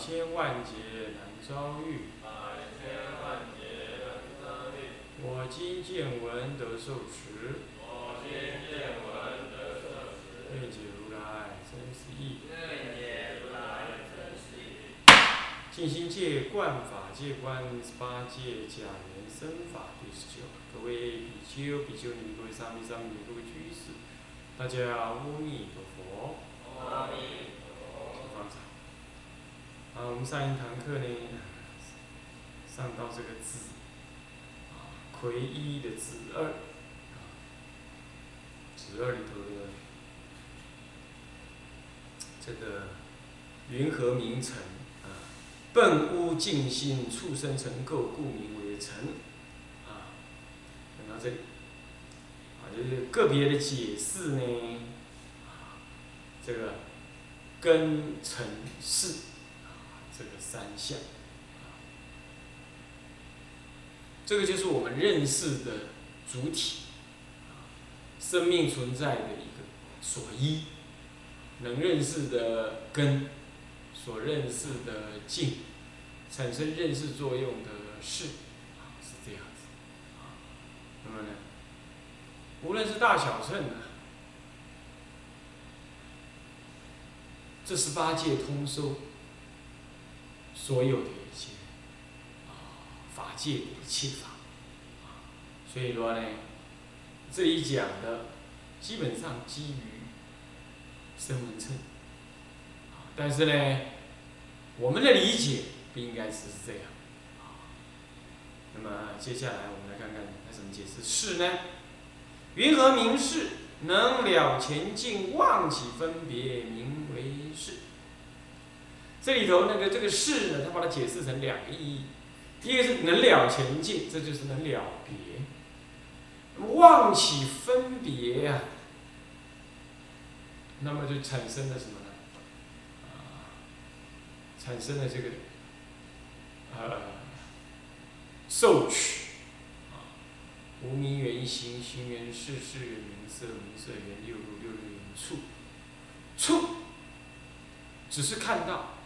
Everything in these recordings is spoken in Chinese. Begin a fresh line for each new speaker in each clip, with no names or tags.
千万劫难遭遇。
百千万劫难遭遇。
我今见闻得受持，
我今见闻得受持，
愿解如来真实义。
愿解如来真实义。
净心戒、观法界观十八戒假缘生法第十九。各位比丘、比丘尼、各位沙弥、沙弥尼、各位居士，大家阿弥陀佛。
阿弥陀佛。
啊，我们上一堂课呢，上到这个子，啊，癸一的子二，啊，子二里头的这个云何名尘啊？本无净心，畜生尘垢，故名为尘。啊，讲到这里，啊，就是个别的解释呢，啊，这个根尘世，啊，这个三项，这个就是我们认识的主体，生命存在的一个所依。能认识的根，所认识的境，产生认识作用的事，是这样子，那么呢，无论是大小乘呢，这十八界通收所有的一切，啊，法界的一切法，啊，所以说呢，这里讲的基本上基于。声闻称，但是呢，我们的理解不应该是这样，啊，那么接下来我们来看看他怎么解释是呢？云何名是？能了前境，忘起分别，名为是。这里头那个这个是呢，他把它解释成两个意义，第一个是能了前进，这就是能了别；忘起分别呀。那么就产生了什么呢？啊，产生了这个，呃，受取，啊，无名缘行，行缘事，事缘名色，名色缘六路，六路缘处，处，只是看到，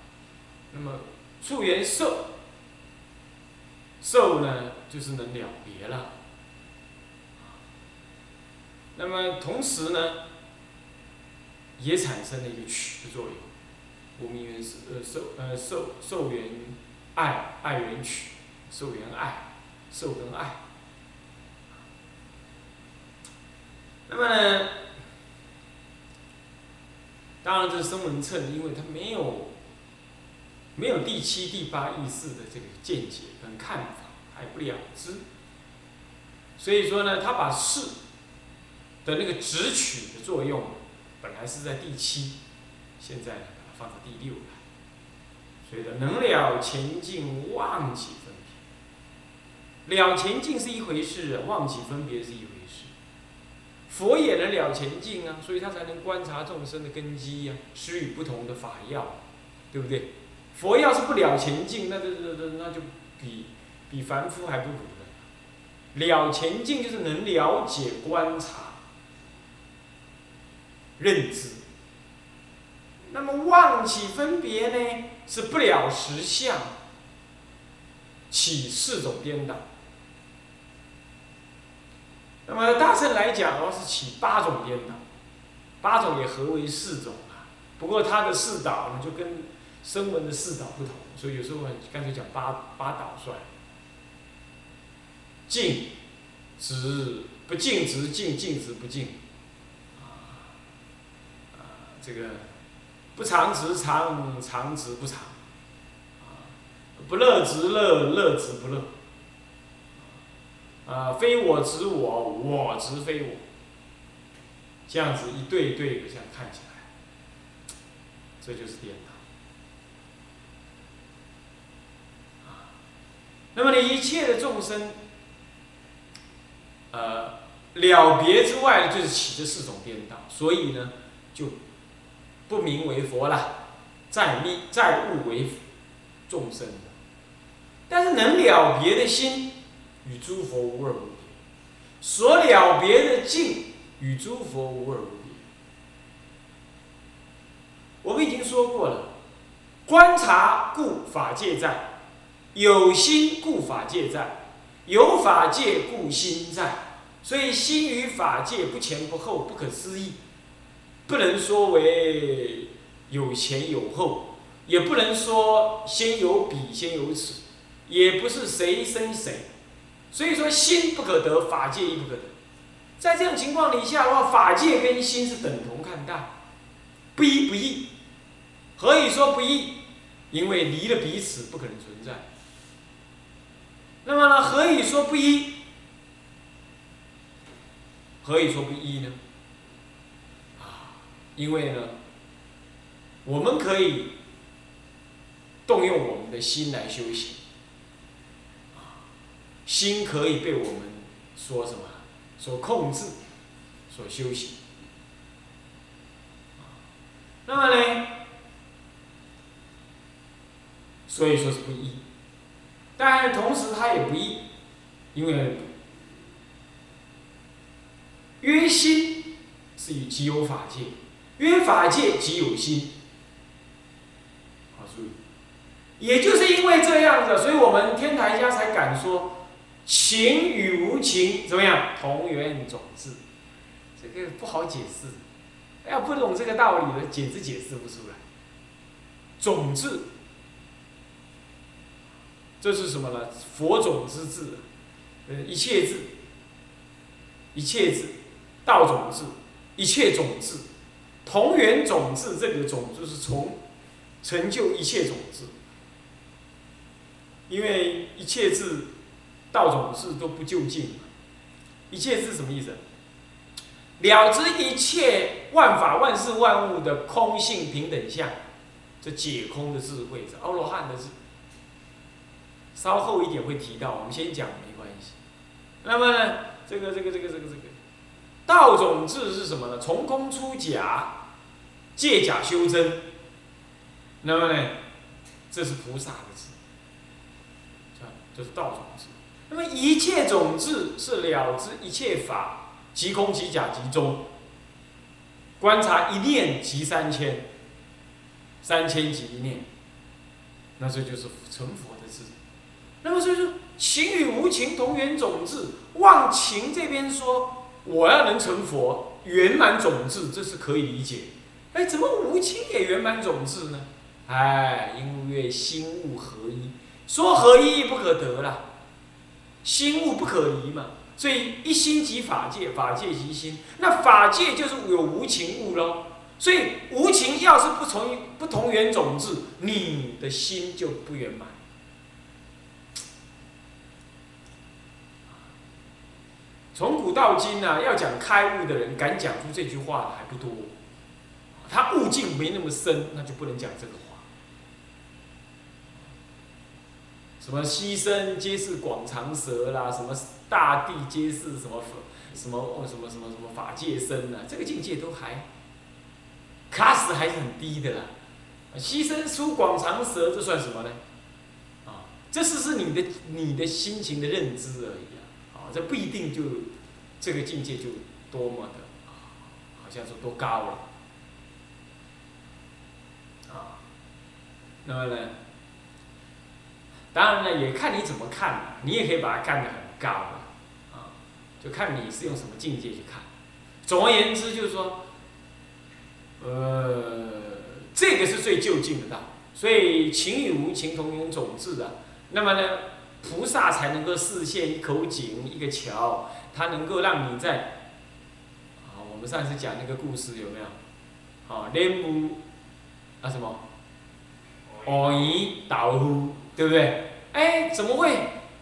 那么处缘受，受呢就是能了别了，那么同时呢？也产生了一个取的作用，无名缘是呃受呃受受缘爱爱缘取，受缘爱受跟爱。那么，当然这是声闻称，因为他没有没有第七、第八意识的这个见解跟看法，还不了知，所以说呢，他把事的那个直取的作用。本来是在第七，现在呢把它放到第六来，所以呢，能了前境，忘记分别。了前境是一回事，忘记分别是一回事。佛也能了前境啊，所以他才能观察众生的根基呀，施予不同的法药，对不对？佛要是不了前境，那那那那就比比凡夫还不如了。了前境就是能了解观察。认知，那么妄起分别呢？是不了实相，起四种颠倒。那么大圣来讲的话是起八种颠倒，八种也合为四种啊。不过他的四倒呢，就跟声闻的四倒不同，所以有时候干脆讲八八倒算。静，止不静，止静，静止不静。这个不常直常，常直不常，啊，不乐直乐，乐直不乐，啊，非我执我，我执非我，这样子一对一对的这样看起来，这就是颠倒，啊，那么呢，一切的众生，呃，了别之外，就是起这四种颠倒，所以呢，就不名为佛了，再密再误为众生。但是能了别的心，与诸佛无二无别；所了别的境，与诸佛无二无别。我们已经说过了，观察故法界在，有心故法界在，有法界故心在。所以心与法界不前不后，不可思议，不能说为有前有后，也不能说先有彼先有此。也不是谁生谁，所以说心不可得，法界亦不可得。在这种情况底下的话，法界跟心是等同看待，不一不异。何以说不异？因为离了彼此不可能存在。那么呢？何以说不一？何以说不一呢？啊，因为呢，我们可以动用我们的心来修行。啊心可以被我们说什么？所控制，所修行。那么呢？所以说是不一，但同时它也不易，因为约心是以即有法界，约法界即有心。好，注意，也就是因为这样子，所以我们天台家才敢说。情与无情怎么样？同源种质，这个不好解释。要不懂这个道理的，简直解释不出来。种质，这是什么呢？佛种之智，呃，一切智，一切智，道种智，一切种智，同源种智，这个种就是从成就一切种智，因为一切智。道种智都不究竟，一切是什么意思？了知一切万法万事万物的空性平等相，这解空的智慧，是阿罗汉的智。稍后一点会提到，我们先讲没关系。那么呢，这个这个这个这个这个道种智是什么呢？从空出假，借假修真。那么呢，这是菩萨的智，这是道种智。那么一切种智是了知一切法即空即假即中，观察一念即三千，三千即一念，那这就是成佛的。那么所以说情与无情同源种智，望情这边说我要能成佛圆满种智，这是可以理解。哎，怎么无情也圆满种智呢？哎，因为心物合一，说合一不可得了。心物不可离嘛，所以一心即法界，法界即心，那法界就是有无情物喽。所以无情要是不从不同源种质，你的心就不圆满。从古到今呢，要讲开悟的人敢讲出这句话的还不多，他悟境没那么深，那就不能讲这个话。什么牺牲皆是广长舌啦，什么大地皆是什么什么什么什么什么法界身呐，这个境界都还，卡死还是很低的啦。牺牲出广长舌，这算什么呢？啊，这是是你的你的心情的认知而已啊。这不一定就这个境界就多么的，好像说多高了。啊，那么呢？当然了，也看你怎么看你也可以把它看得很高啊，就看你是用什么境界去看。总而言之，就是说，呃，这个是最就近的道。所以情与无情同源种质的，那么呢，菩萨才能够视现一口井、一个桥，它能够让你在，啊，我们上次讲那个故事有没有？啊，莲雾啊什么？藕鱼豆腐。对不对？哎，怎么会？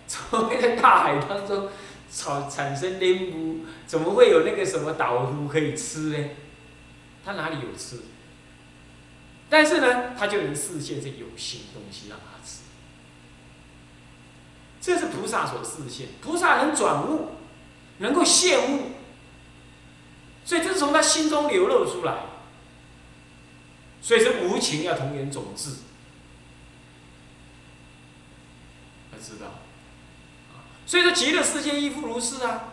怎么会在大海当中产产生莲雾？怎么会有那个什么倒夫可以吃呢？它哪里有吃？但是呢，它就能实现这有形东西让它吃。这是菩萨所示现。菩萨能转悟，能够现悟，所以这是从他心中流露出来。所以是无情要同源种质，要知道。所以说极乐世界亦复如是啊。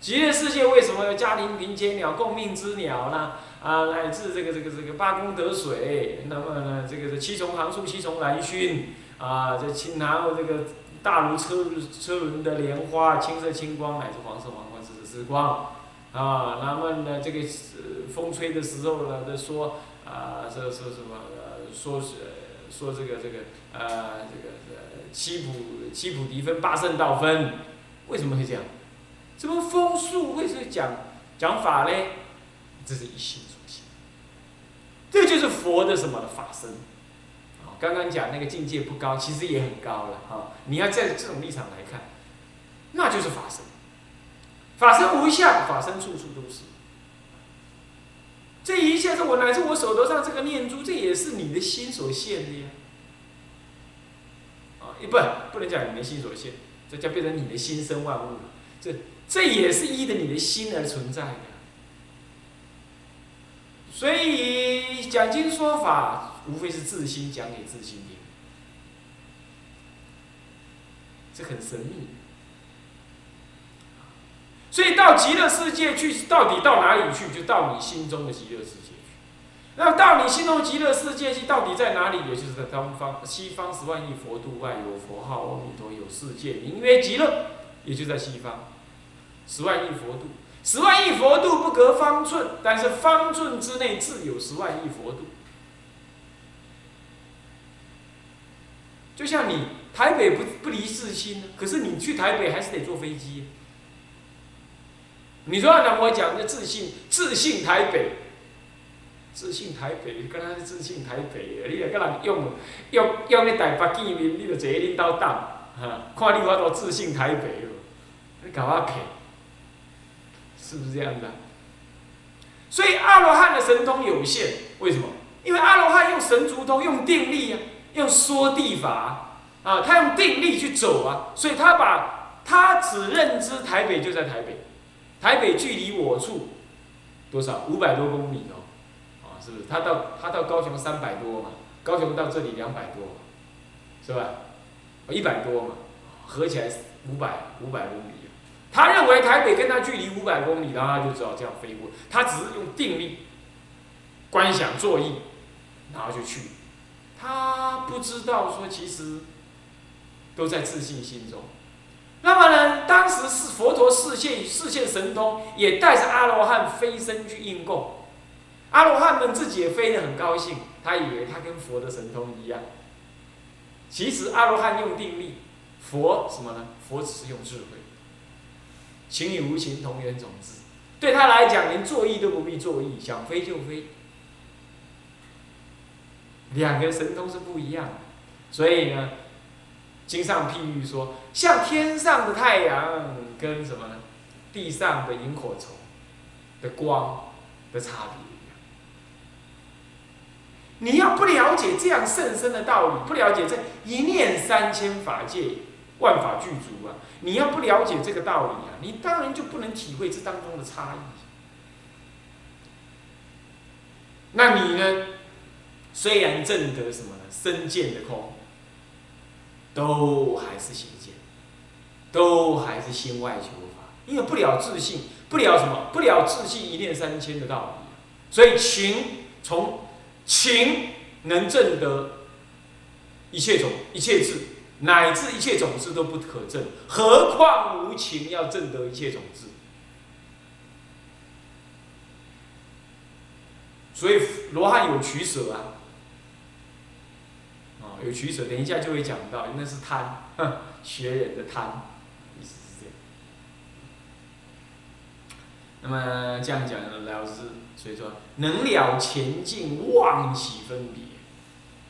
极乐世界为什么有嘉陵平阶鸟、共命之鸟呢？啊，乃至这个这个这个八功德水，那么呢，这个这七重行树、七重兰熏，啊，这青然后这个大如车车轮的莲花，青色青光，乃至黄色黄光，紫色紫光，啊，那么呢，这个风吹的时候呢，在说啊，说说什么？说是说这个这个呃，这个呃七普七普迪分八圣道分，为什么会这样？怎么风速会是讲讲法嘞？这是一心所现，这就是佛的什么的法身。刚刚讲那个境界不高，其实也很高了啊。你要在这种立场来看，那就是法身。法身无相，法身处处都是。这一切是我乃至我手头上这个念珠，这也是你的心所现的呀。啊，一不不能讲你的心所现，这叫变成你的心生万物了。这。这也是依着你的心而存在的，所以讲经说法，无非是自心讲给自心听，这很神秘。所以到极乐世界去，到底到哪里去？就到你心中的极乐世界去。那到你心中极乐世界去，到底在哪里？也就是在东方、西方十万亿佛度外有佛号阿弥陀，有世界名曰极乐，也就在西方。十万亿佛度，十万亿佛度不隔方寸，但是方寸之内自有十万亿佛度。就像你台北不不离自心，可是你去台北还是得坐飞机。你说让我讲的自信，自信台北，自信台北，跟他是自信台北，你也跟人用用用那台北见面，你就坐领导档，哈，看你我多自信台北哦，你搞我骗。是不是这样的？所以阿罗汉的神通有限，为什么？因为阿罗汉用神足通，用定力啊，用缩地法啊，他用定力去走啊，所以他把他只认知台北就在台北，台北距离我处多少？五百多公里哦，啊，是不是？他到他到高雄三百多嘛，高雄到这里两百多嘛，是吧？一百多嘛，合起来五百五百公里。他认为台北跟他距离五百公里，然后他就只好这样飞过。他只是用定力、观想、作意，然后就去。他不知道说，其实都在自信心中。那么呢，当时是佛陀视现视现神通，也带着阿罗汉飞身去应供。阿罗汉们自己也飞得很高兴，他以为他跟佛的神通一样。其实阿罗汉用定力，佛什么呢？佛只是用智慧。情与无情同源种子，对他来讲，连作意都不必作意，想飞就飞。两个神通是不一样的，所以呢，经上譬喻说，像天上的太阳跟什么呢？地上的萤火虫的光的差别一样。你要不了解这样甚深的道理，不了解这一念三千法界。万法具足啊！你要不了解这个道理啊，你当然就不能体会这当中的差异。那你呢？虽然证得什么呢？身见的空，都还是邪见，都还是心外求法，因为不了自信，不了什么？不了自信一念三千的道理。所以情从情能证得一切种一切智。乃至一切种子都不可证，何况无情要证得一切种子？所以罗汉有取舍啊，有取舍，等一下就会讲到，那是贪，学人的贪，意思是这样。那么这样讲呢，老师所以说能了前进，妄起分别。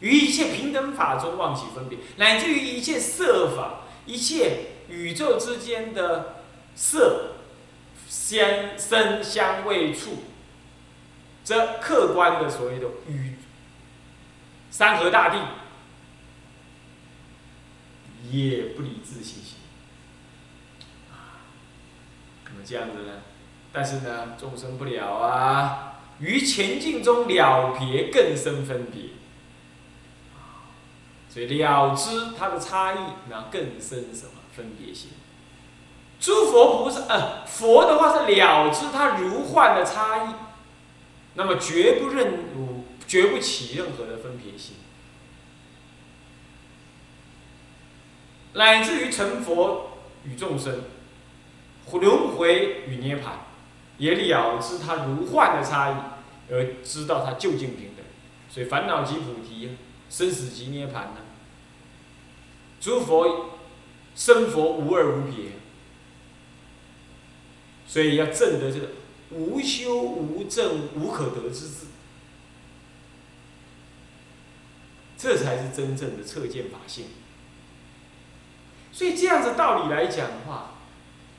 于一切平等法中妄起分别，乃至于一切色法、一切宇宙之间的色、香、声、香味、触，这客观的所谓的宇山河大地，也不离自信心。啊，那么这样子呢？但是呢，众生不了啊，于前进中了别更深分别。所以了知它的差异，那更深什么分别心？诸佛菩萨，呃，佛的话是了知它如幻的差异，那么绝不认，绝不起任何的分别心，乃至于成佛与众生轮回与涅槃，也了知它如幻的差异，而知道它究竟平等。所以烦恼即菩提，生死即涅槃呢。诸佛生佛无二无别，所以要证得这个无修无证无可得之智，这才是真正的彻见法性。所以这样子道理来讲的话，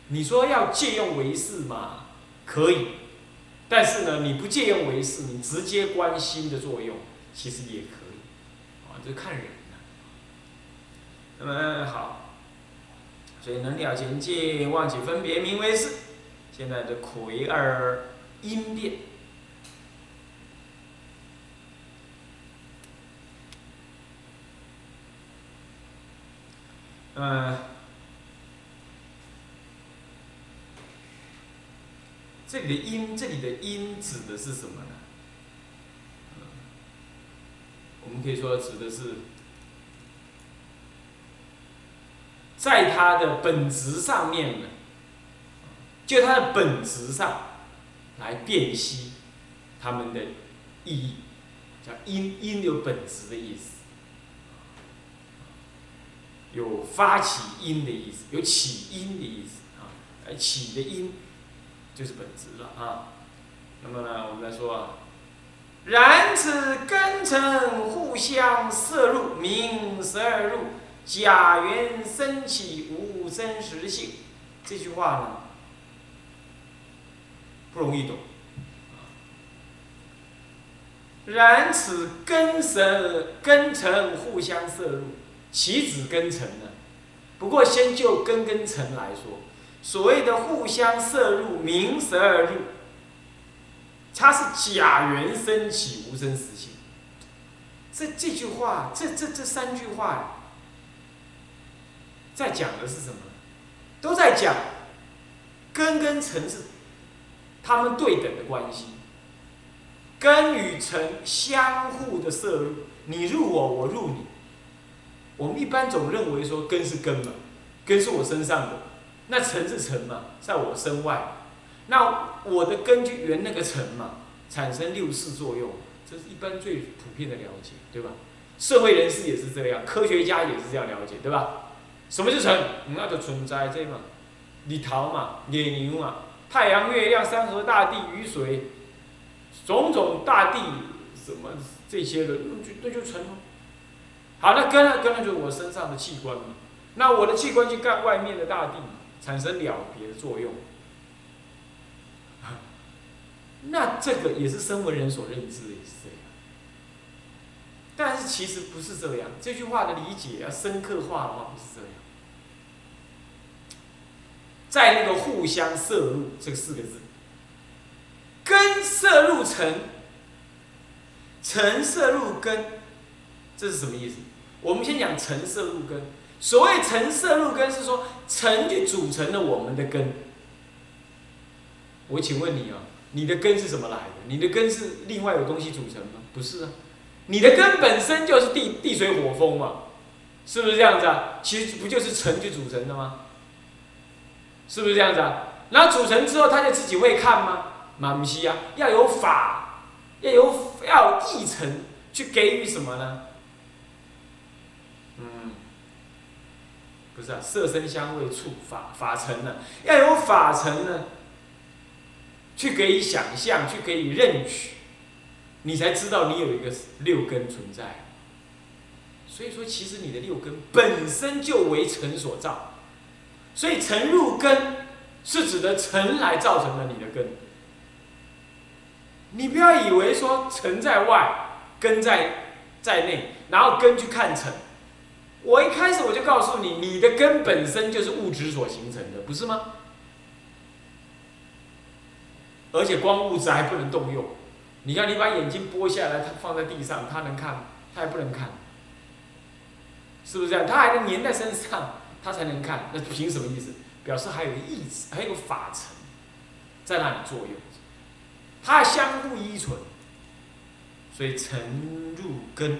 你说要借用为是嘛，可以，但是呢，你不借用为是，你直接观心的作用，其实也可以，啊，这看人。那么好，所以能了前见，忘记分别，名为是。现在的魁二因变，嗯，这里的因，这里的因指的是什么呢？我们可以说指的是。在它的本质上面呢，就它的本质上来辨析它们的意义，叫因因有本质的意思，有发起因的意思，有起因的意思啊，而起的因就是本质了啊。那么呢，我们来说啊，然此根尘互相摄入，名十二入。假缘生起无真实性，这句话呢不容易懂。然此根神根尘互相摄入，其子根尘呢？不过先就根跟尘来说，所谓的互相摄入，名十二入，它是假缘生起无真实性。这这句话，这这这三句话。在讲的是什么？都在讲根跟尘是他们对等的关系，根与尘相互的摄入，你入我，我入你。我们一般总认为说根是根嘛，根是我身上的，那尘是尘嘛，在我身外，那我的根就圆那个尘嘛，产生六识作用，这是一般最普遍的了解，对吧？社会人士也是这样，科学家也是这样了解，对吧？什么是尘？那就存在这嘛，日头嘛，野牛嘛，太阳、月亮、山河大地、雨水，种种大地什么这些的，那就那就尘了。好，那根呢？根呢就是我身上的器官嘛。那我的器官去干外面的大地，产生了别的作用。那这个也是声闻人所认知的，也是这样。但是其实不是这样，这句话的理解要深刻化的话，不是这样。在那个互相摄入这四个字，根摄入尘，尘摄入根，这是什么意思？我们先讲橙色入根。所谓橙色入根，是说橙就组成了我们的根。我请问你啊，你的根是什么来的？你的根是另外有东西组成吗？不是啊。你的根本身就是地地水火风嘛，是不是这样子啊？其实不就是橙就组成的吗？是不是这样子啊？然后组成之后，他就自己会看吗？马不西啊，要有法，要有要有意成去给予什么呢？不是啊，色声香味触法法成呢，要有法成呢，去给以想象，去给以认取。你才知道你有一个六根存在，所以说其实你的六根本身就为尘所造，所以尘入根是指的尘来造成了你的根。你不要以为说尘在外，根在在内，然后根去看尘，我一开始我就告诉你，你的根本身就是物质所形成的，不是吗？而且光物质还不能动用。你看，你把眼睛剥下来，它放在地上，它能看吗？它还不能看，是不是这样？它还能粘在身上，它才能看。那凭什么意思？表示还有意志，还有个法尘在那里作用，它相互依存，所以沉入根。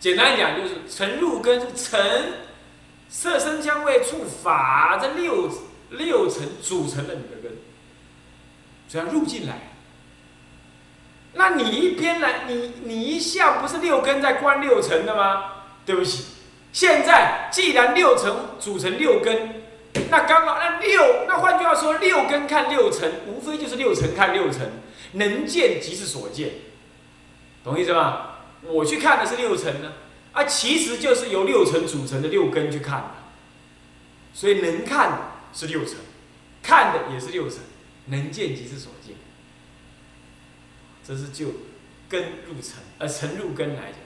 简单讲就是沉入根是沉，色声香味触法这六六层组成了你的根，只要入进来。那你一边来，你你一向不是六根在观六层的吗？对不起，现在既然六层组成六根，那刚好那六，那换句话说，六根看六层，无非就是六层看六层，能见即是所见，懂意思吗？我去看的是六层呢，啊，其实就是由六层组成的六根去看的，所以能看的是六层，看的也是六层，能见即是所见。这是就根入尘，而尘入根来讲，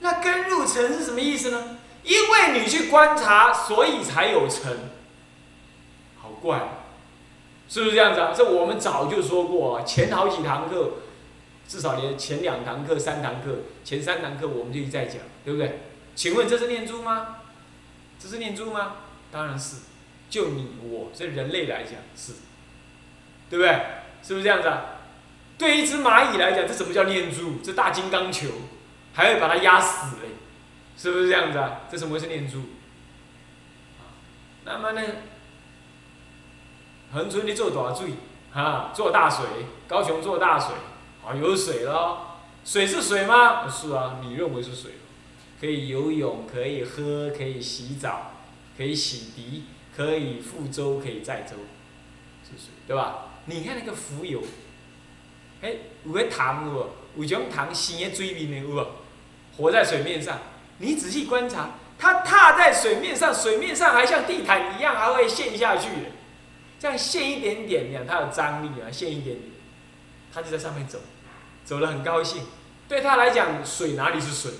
那根入尘是什么意思呢？因为你去观察，所以才有尘。好怪，是不是这样子啊？这我们早就说过，前好几堂课，至少连前两堂课、三堂课、前三堂课，我们就一再讲，对不对？请问这是念珠吗？这是念珠吗？当然是，就你我这人类来讲是，对不对？是不是这样子啊？对一只蚂蚁来讲，这怎么叫念珠？这大金刚球，还会把它压死嘞，是不是这样子啊？这什么是念珠？那么呢，恒春你做大水，哈，做大水，高雄做大水，啊，有水了，水是水吗？是啊，你认为是水，可以游泳，可以喝，可以洗澡，可以洗涤，可以覆舟，可以载舟，是水，对吧？你看那个浮游。哎，有个塘有无？有种塘生在水面的有无？活在水面上，你仔细观察，它踏在水面上，水面上还像地毯一样，还会陷下去。这样陷一点点，你看它有张力啊，陷一点点，它就在上面走，走得很高兴。对他来讲，水哪里是水？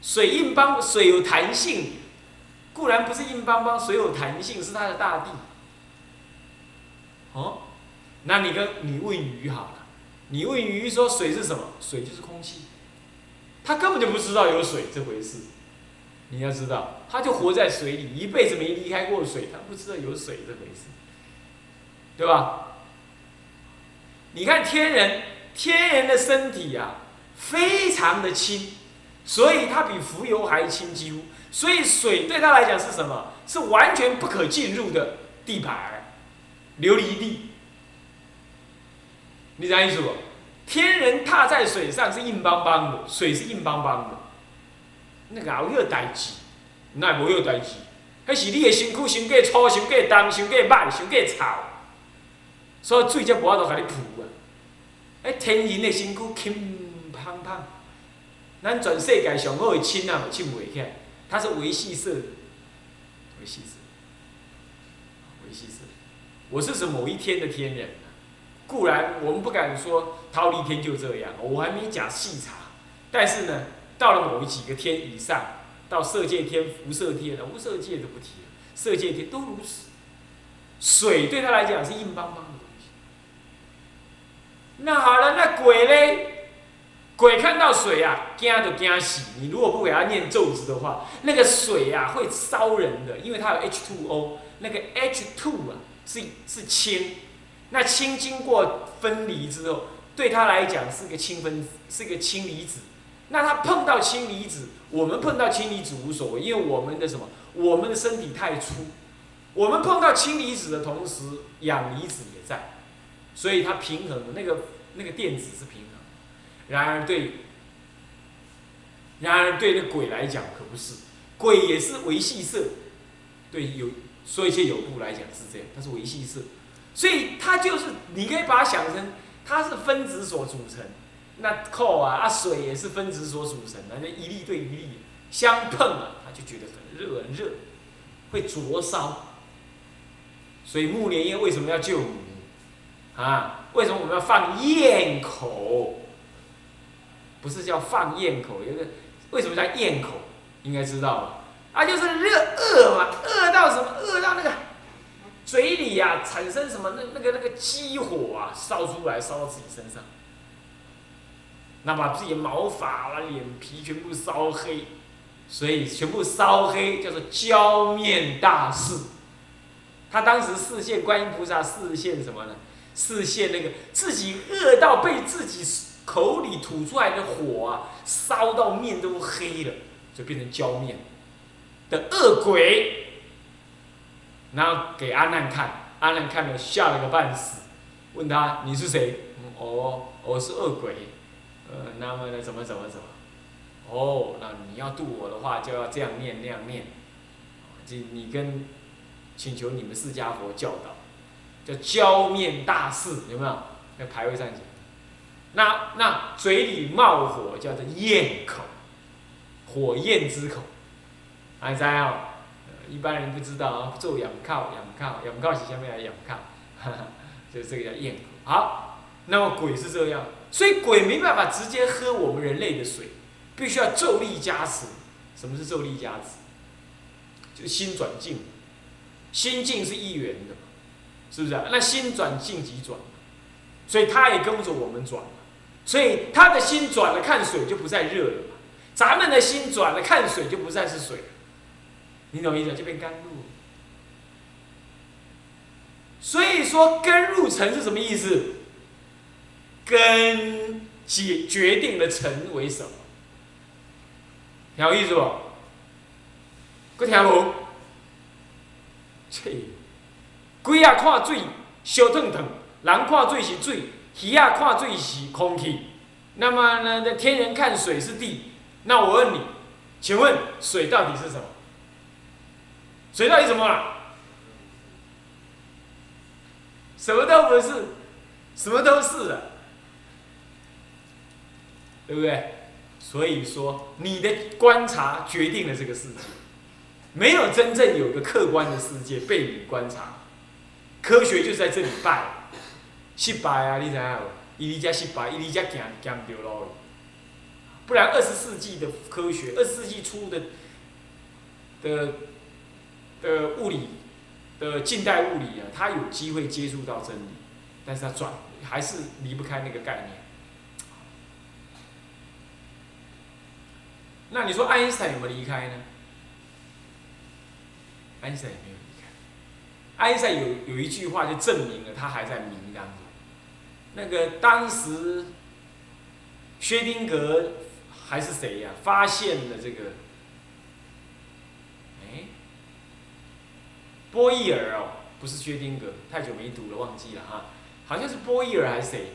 水硬邦，水有弹性，固然不是硬邦邦，水有弹性是它的大地。哦，那你跟你问鱼好了。你问鱼说水是什么？水就是空气，它根本就不知道有水这回事。你要知道，它就活在水里，一辈子没离开过水，它不知道有水这回事，对吧？你看天人，天人的身体呀，非常的轻，所以它比浮游还轻，几乎。所以水对他来讲是什么？是完全不可进入的地盘，琉璃地。你啥意思不？天人踏在水上是硬邦邦的，水是硬邦邦的，那个有迄代志，那无迄代志，迄是你的身躯伤过粗、伤过重、伤过歹、伤过臭，所以水才无法度甲你浮啊！迄天人的身躯轻胖胖，咱全世界上好的亲啊，亲袂起来，它是维系色，维系色，维系色。我是指某一天的天人。固然我们不敢说逃离天就这样，我还没讲细查。但是呢，到了某几个天以上，到色界天、辐射天了，无色界就不提了，色界天都如此。水对他来讲是硬邦邦的。那好了，那鬼嘞？鬼看到水啊，惊就惊死。你如果不给他念咒子的话，那个水啊会烧人的，因为它有 H2O，那个 H2 啊是是氢。那氢经过分离之后，对他来讲是个氢分子，是个氢离子。那他碰到氢离子，我们碰到氢离子无所谓，因为我们的什么？我们的身体太粗，我们碰到氢离子的同时，氧离子，所以它平衡的那个那个电子是平衡。然而对，然而对那鬼来讲可不是，鬼也是维系色。对有说一些有部来讲是这样，它是维系色。所以它就是，你可以把它想成，它是分子所组成。那扣啊，啊水也是分子所组成的，那一粒对一粒相碰啊，它就觉得很热很热，会灼烧。所以木莲叶为什么要救你？啊，为什么我们要放焰口？不是叫放焰口，有个为什么叫焰口？应该知道吧？啊，就是热饿嘛，饿到什么？饿到那个嘴里呀、产生什么那那个那个激火啊，烧出来烧到自己身上，那把自己毛发啦、脸皮全部烧黑，所以全部烧黑，叫做焦面大士。他当时视线观音菩萨视线什么呢？视线那个自己饿到被自己口里吐出来的火啊，烧到面都黑了，就变成焦面。的恶鬼。然后给阿难看，阿难看了吓了个半死，问他你是谁？嗯哦，我是恶鬼。呃，那么呢，怎么怎么怎么？哦，那你要度我的话，就要这样念那样念。这你跟请求你们释迦佛教导，叫焦面大士，有没有？那牌位上讲。那那嘴里冒火叫做焰口，火焰之口，还知哦？一般人不知道啊，做仰靠，仰靠，仰靠是下面来仰靠，哈哈，就这个叫咽口。好，那么鬼是这样，所以鬼没办法直接喝我们人类的水，必须要咒力加持。什么是咒力加持？就心转境，心境是一元的，是不是啊？那心转境即转，所以他也跟着我们转，所以他的心转了，看水就不再热了咱们的心转了，看水就不再是水了。你懂意思？就变甘露。所以说根入尘是什么意思？根决决定了尘为什么？有意思不？搁听无？切！鬼啊看水烧烫烫，人看水是水，鱼啊看水是空气。那么呢？天人看水是地。那我问你，请问水到底是什么？水到底什么了？什么都不是，什么都是啊，对不对？所以说，你的观察决定了这个世界，没有真正有个客观的世界被你观察。科学就在这里败，失败啊！你知影无？伊离家失败，伊离家行行不对路。不然，二十世纪的科学，二十世纪初的的。的物理的近代物理啊，他有机会接触到真理，但是他转还是离不开那个概念。那你说爱因斯坦有没有离开呢？爱因斯坦也没有埃塞。有有一句话就证明了他还在迷当中。那个当时薛丁格还是谁呀？发现了这个。哎波义尔哦，不是薛丁格，太久没读了，忘记了哈。好像是波义尔还是谁？